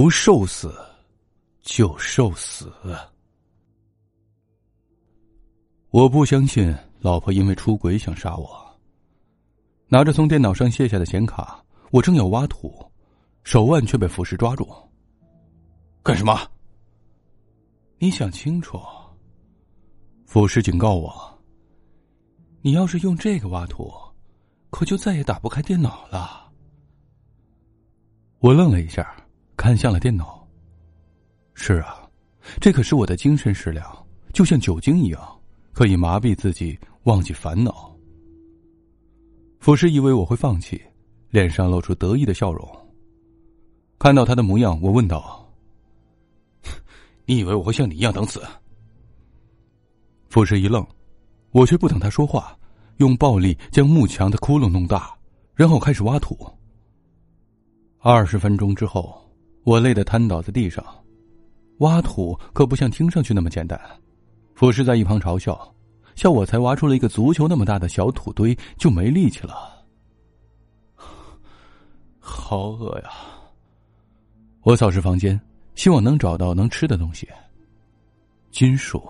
不受死，就受死。我不相信老婆因为出轨想杀我。拿着从电脑上卸下的显卡，我正要挖土，手腕却被腐蚀抓住。干什么？你想清楚。腐蚀警告我：你要是用这个挖土，可就再也打不开电脑了。我愣了一下。看向了电脑。是啊，这可是我的精神食粮，就像酒精一样，可以麻痹自己，忘记烦恼。腐蚀以为我会放弃，脸上露出得意的笑容。看到他的模样，我问道：“你以为我会像你一样等死？”腐蚀一愣，我却不等他说话，用暴力将幕墙的窟窿弄大，然后开始挖土。二十分钟之后。我累得瘫倒在地上，挖土可不像听上去那么简单。傅师在一旁嘲笑，笑我才挖出了一个足球那么大的小土堆就没力气了。好饿呀！我扫视房间，希望能找到能吃的东西。金属、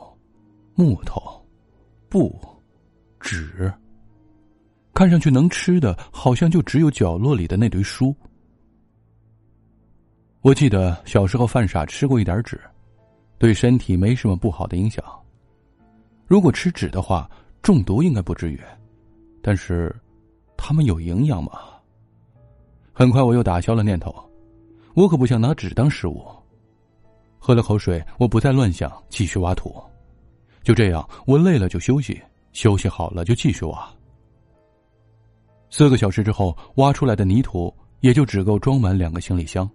木头、布、纸，看上去能吃的，好像就只有角落里的那堆书。我记得小时候犯傻吃过一点纸，对身体没什么不好的影响。如果吃纸的话，中毒应该不至于。但是，它们有营养吗？很快我又打消了念头，我可不想拿纸当食物。喝了口水，我不再乱想，继续挖土。就这样，我累了就休息，休息好了就继续挖。四个小时之后，挖出来的泥土也就只够装满两个行李箱。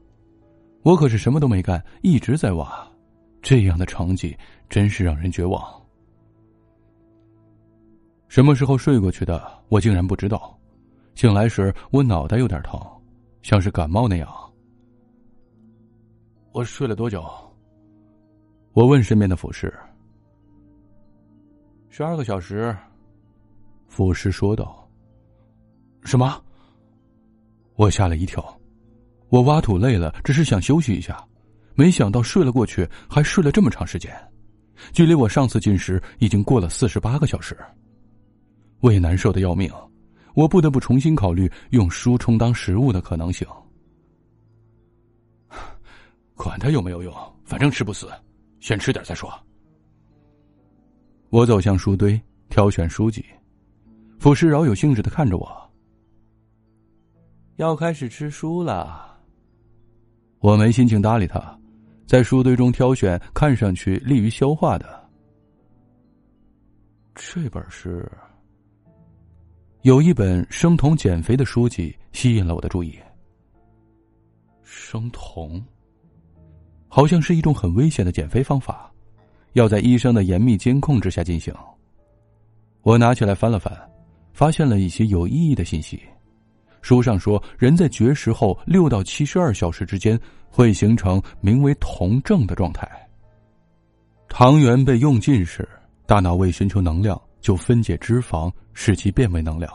我可是什么都没干，一直在挖，这样的成绩真是让人绝望。什么时候睡过去的，我竟然不知道。醒来时，我脑袋有点疼，像是感冒那样。我睡了多久？我问身边的俯视。十二个小时。俯视说道。什么？我吓了一跳。我挖土累了，只是想休息一下，没想到睡了过去，还睡了这么长时间，距离我上次进食已经过了四十八个小时。胃难受的要命，我不得不重新考虑用书充当食物的可能性。管它有没有用，反正吃不死，先吃点再说。我走向书堆，挑选书籍，傅师饶有兴致的看着我，要开始吃书了。我没心情搭理他，在书堆中挑选看上去利于消化的。这本是有一本生酮减肥的书籍吸引了我的注意。生酮好像是一种很危险的减肥方法，要在医生的严密监控之下进行。我拿起来翻了翻，发现了一些有意义的信息。书上说，人在绝食后六到七十二小时之间会形成名为酮症的状态。糖原被用尽时，大脑为寻求能量，就分解脂肪，使其变为能量。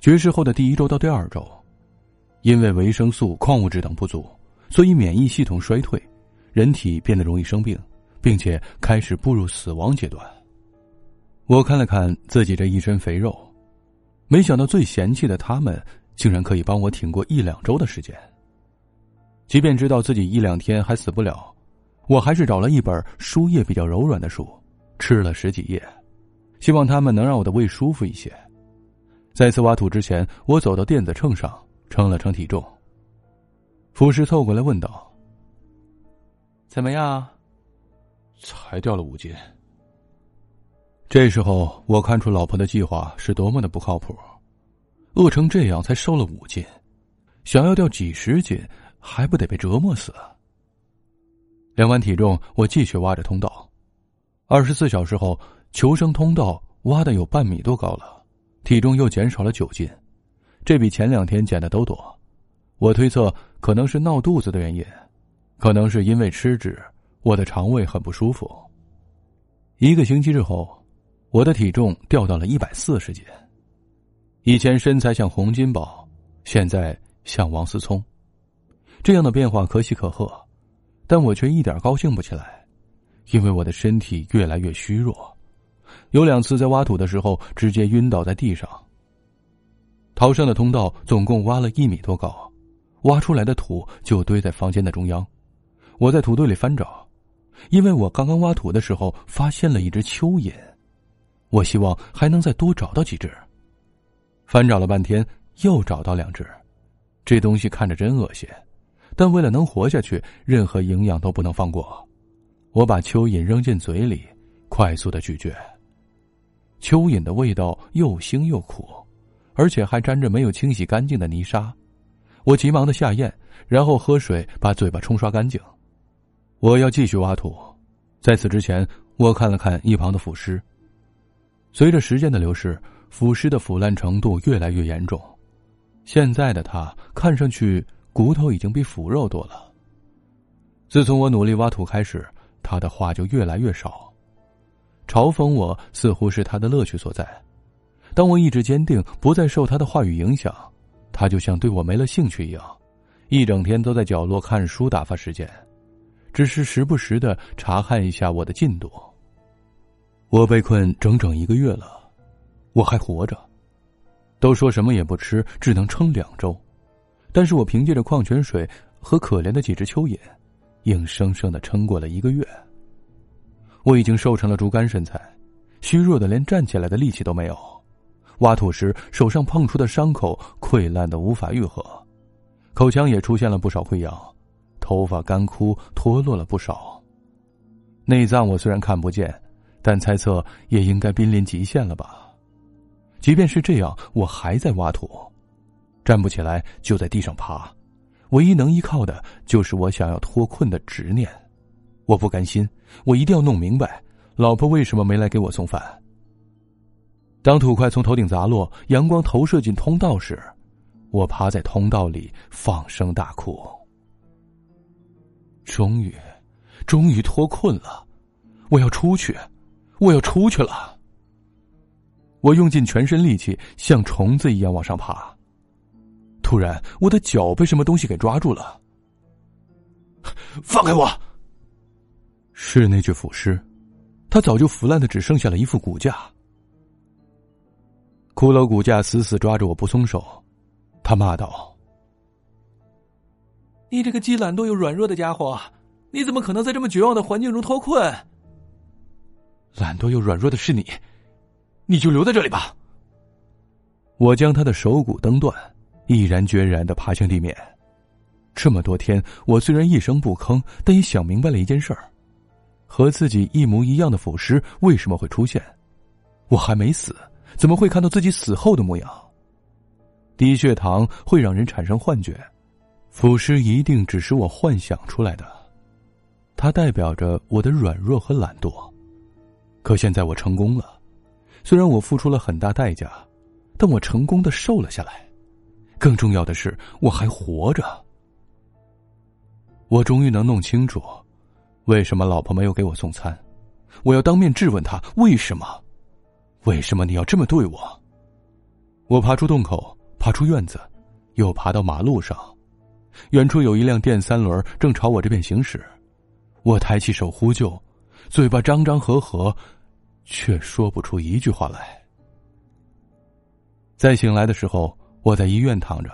绝食后的第一周到第二周，因为维生素、矿物质等不足，所以免疫系统衰退，人体变得容易生病，并且开始步入死亡阶段。我看了看自己这一身肥肉。没想到最嫌弃的他们，竟然可以帮我挺过一两周的时间。即便知道自己一两天还死不了，我还是找了一本书页比较柔软的书，吃了十几页，希望他们能让我的胃舒服一些。再次挖土之前，我走到电子秤上称了称体重。傅师凑过来问道：“怎么样？才掉了五斤。”这时候，我看出老婆的计划是多么的不靠谱，饿成这样才瘦了五斤，想要掉几十斤，还不得被折磨死？量完体重，我继续挖着通道。二十四小时后，求生通道挖的有半米多高了，体重又减少了九斤，这比前两天减的都多。我推测可能是闹肚子的原因，可能是因为吃纸，我的肠胃很不舒服。一个星期之后。我的体重掉到了一百四十斤，以前身材像洪金宝，现在像王思聪。这样的变化可喜可贺，但我却一点高兴不起来，因为我的身体越来越虚弱，有两次在挖土的时候直接晕倒在地上。逃生的通道总共挖了一米多高，挖出来的土就堆在房间的中央。我在土堆里翻找，因为我刚刚挖土的时候发现了一只蚯蚓，我希望还能再多找到几只。翻找了半天，又找到两只，这东西看着真恶心。但为了能活下去，任何营养都不能放过。我把蚯蚓扔进嘴里，快速的咀嚼。蚯蚓的味道又腥又苦，而且还沾着没有清洗干净的泥沙。我急忙的下咽，然后喝水把嘴巴冲刷干净。我要继续挖土，在此之前，我看了看一旁的腐尸。随着时间的流逝，腐尸的腐烂程度越来越严重。现在的他看上去……骨头已经比腐肉多了。自从我努力挖土开始，他的话就越来越少，嘲讽我似乎是他的乐趣所在。当我意志坚定，不再受他的话语影响，他就像对我没了兴趣一样，一整天都在角落看书打发时间，只是时不时的查看一下我的进度。我被困整整一个月了，我还活着。都说什么也不吃，只能撑两周。但是我凭借着矿泉水和可怜的几只蚯蚓，硬生生的撑过了一个月。我已经瘦成了竹竿身材，虚弱的连站起来的力气都没有。挖土时手上碰出的伤口溃烂的无法愈合，口腔也出现了不少溃疡，头发干枯脱落了不少。内脏我虽然看不见，但猜测也应该濒临极限了吧。即便是这样，我还在挖土。站不起来，就在地上爬，唯一能依靠的就是我想要脱困的执念。我不甘心，我一定要弄明白，老婆为什么没来给我送饭。当土块从头顶砸落，阳光投射进通道时，我趴在通道里放声大哭。终于，终于脱困了，我要出去，我要出去了。我用尽全身力气，像虫子一样往上爬。突然，我的脚被什么东西给抓住了。放开我！是那具腐尸，他早就腐烂的只剩下了一副骨架。骷髅骨架死死抓着我不松手，他骂道：“你这个既懒惰又软弱的家伙，你怎么可能在这么绝望的环境中脱困？懒惰又软弱的是你，你就留在这里吧。”我将他的手骨蹬断。毅然决然的爬向地面。这么多天，我虽然一声不吭，但也想明白了一件事儿：和自己一模一样的腐尸为什么会出现？我还没死，怎么会看到自己死后的模样？低血糖会让人产生幻觉，腐尸一定只是我幻想出来的。它代表着我的软弱和懒惰。可现在我成功了，虽然我付出了很大代价，但我成功的瘦了下来。更重要的是，我还活着。我终于能弄清楚，为什么老婆没有给我送餐。我要当面质问她为什么？为什么你要这么对我？我爬出洞口，爬出院子，又爬到马路上。远处有一辆电三轮正朝我这边行驶。我抬起手呼救，嘴巴张张合合，却说不出一句话来。在醒来的时候。我在医院躺着，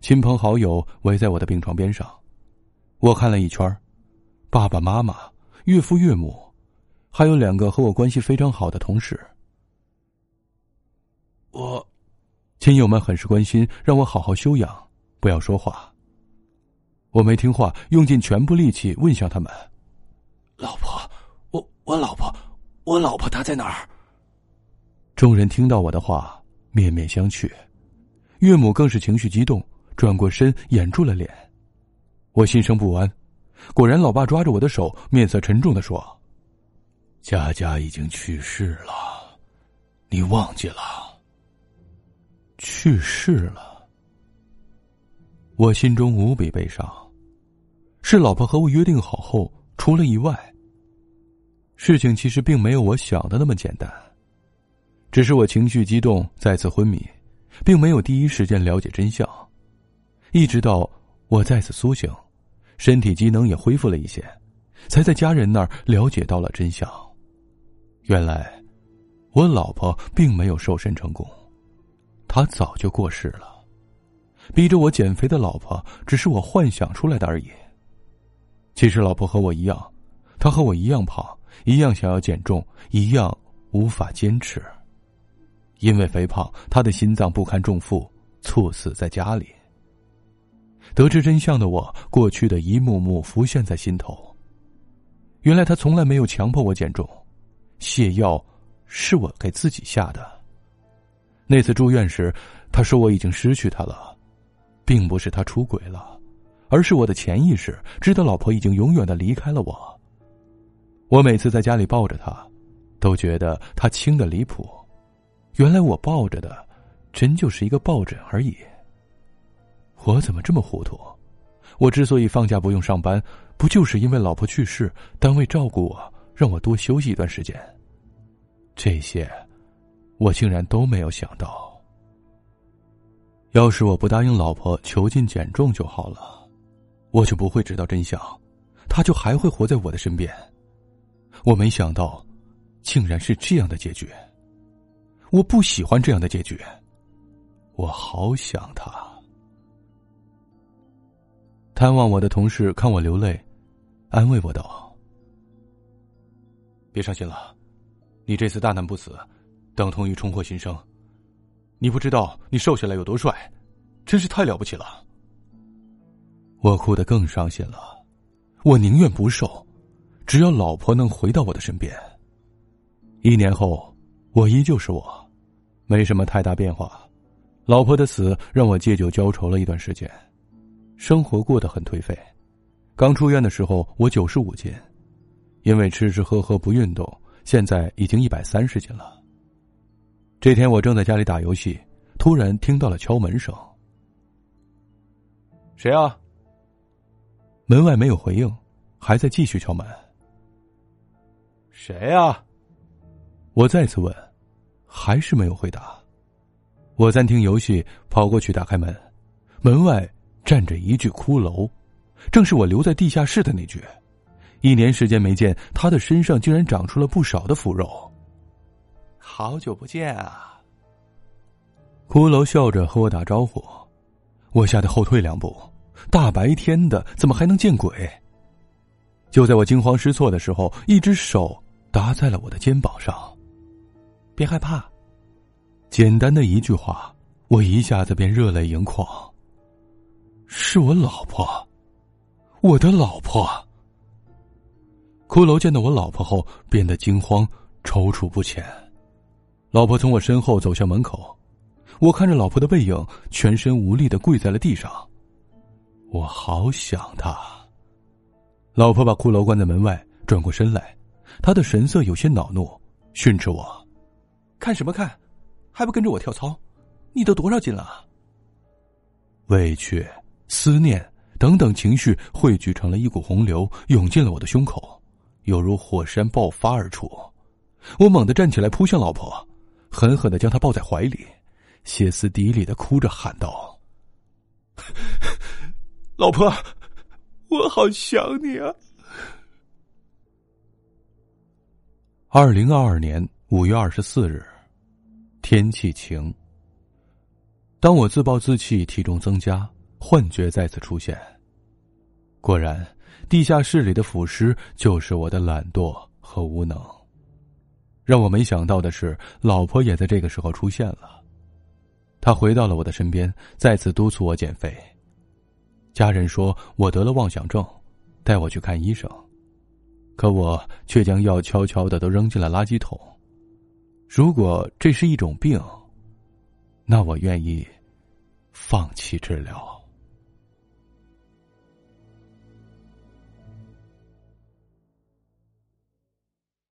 亲朋好友围在我的病床边上。我看了一圈，爸爸妈妈、岳父岳母，还有两个和我关系非常好的同事。我，亲友们很是关心，让我好好休养，不要说话。我没听话，用尽全部力气问向他们：“老婆，我老婆，我老婆她在哪儿？”众人听到我的话，面面相觑。岳母更是情绪激动，转过身掩住了脸。我心生不安，果然，老爸抓着我的手，面色沉重的说：“佳佳已经去世了，你忘记了？去世了。”我心中无比悲伤，是老婆和我约定好后出了意外。事情其实并没有我想的那么简单，只是我情绪激动，再次昏迷。并没有第一时间了解真相，一直到我再次苏醒，身体机能也恢复了一些，才在家人那儿了解到了真相。原来，我老婆并没有瘦身成功，她早就过世了。逼着我减肥的老婆，只是我幻想出来的而已。其实，老婆和我一样，她和我一样胖，一样想要减重，一样无法坚持。因为肥胖，他的心脏不堪重负，猝死在家里。得知真相的我，过去的一幕幕浮现在心头。原来他从来没有强迫我减重，泻药是我给自己下的。那次住院时，他说我已经失去他了，并不是他出轨了，而是我的潜意识知道老婆已经永远的离开了我。我每次在家里抱着她，都觉得她轻的离谱。原来我抱着的，真就是一个抱枕而已。我怎么这么糊涂？我之所以放假不用上班，不就是因为老婆去世，单位照顾我，让我多休息一段时间？这些，我竟然都没有想到。要是我不答应老婆囚禁减重就好了，我就不会知道真相，她就还会活在我的身边。我没想到，竟然是这样的结局。我不喜欢这样的结局，我好想他。探望我的同事看我流泪，安慰我道：“别伤心了，你这次大难不死，等同于重获新生。你不知道你瘦下来有多帅，真是太了不起了。”我哭得更伤心了，我宁愿不瘦，只要老婆能回到我的身边。一年后。我依旧是我，没什么太大变化。老婆的死让我借酒浇愁了一段时间，生活过得很颓废。刚出院的时候我九十五斤，因为吃吃喝喝不运动，现在已经一百三十斤了。这天我正在家里打游戏，突然听到了敲门声。谁啊？门外没有回应，还在继续敲门。谁啊？我再次问。还是没有回答。我暂停游戏，跑过去打开门，门外站着一具骷髅，正是我留在地下室的那具。一年时间没见，他的身上竟然长出了不少的腐肉。好久不见啊！骷髅笑着和我打招呼，我吓得后退两步。大白天的，怎么还能见鬼？就在我惊慌失措的时候，一只手搭在了我的肩膀上。别害怕，简单的一句话，我一下子便热泪盈眶。是我老婆，我的老婆。骷髅见到我老婆后，变得惊慌、踌躇不前。老婆从我身后走向门口，我看着老婆的背影，全身无力的跪在了地上。我好想她。老婆把骷髅关在门外，转过身来，他的神色有些恼怒，训斥我。看什么看，还不跟着我跳操？你都多少斤了？委屈、思念等等情绪汇聚成了一股洪流，涌进了我的胸口，犹如火山爆发而出。我猛地站起来，扑向老婆，狠狠的将她抱在怀里，歇斯底里的哭着喊道：“ 老婆，我好想你啊！”二零二二年。五月二十四日，天气晴。当我自暴自弃，体重增加，幻觉再次出现。果然，地下室里的腐尸就是我的懒惰和无能。让我没想到的是，老婆也在这个时候出现了。她回到了我的身边，再次督促我减肥。家人说我得了妄想症，带我去看医生，可我却将药悄悄的都扔进了垃圾桶。如果这是一种病，那我愿意放弃治疗。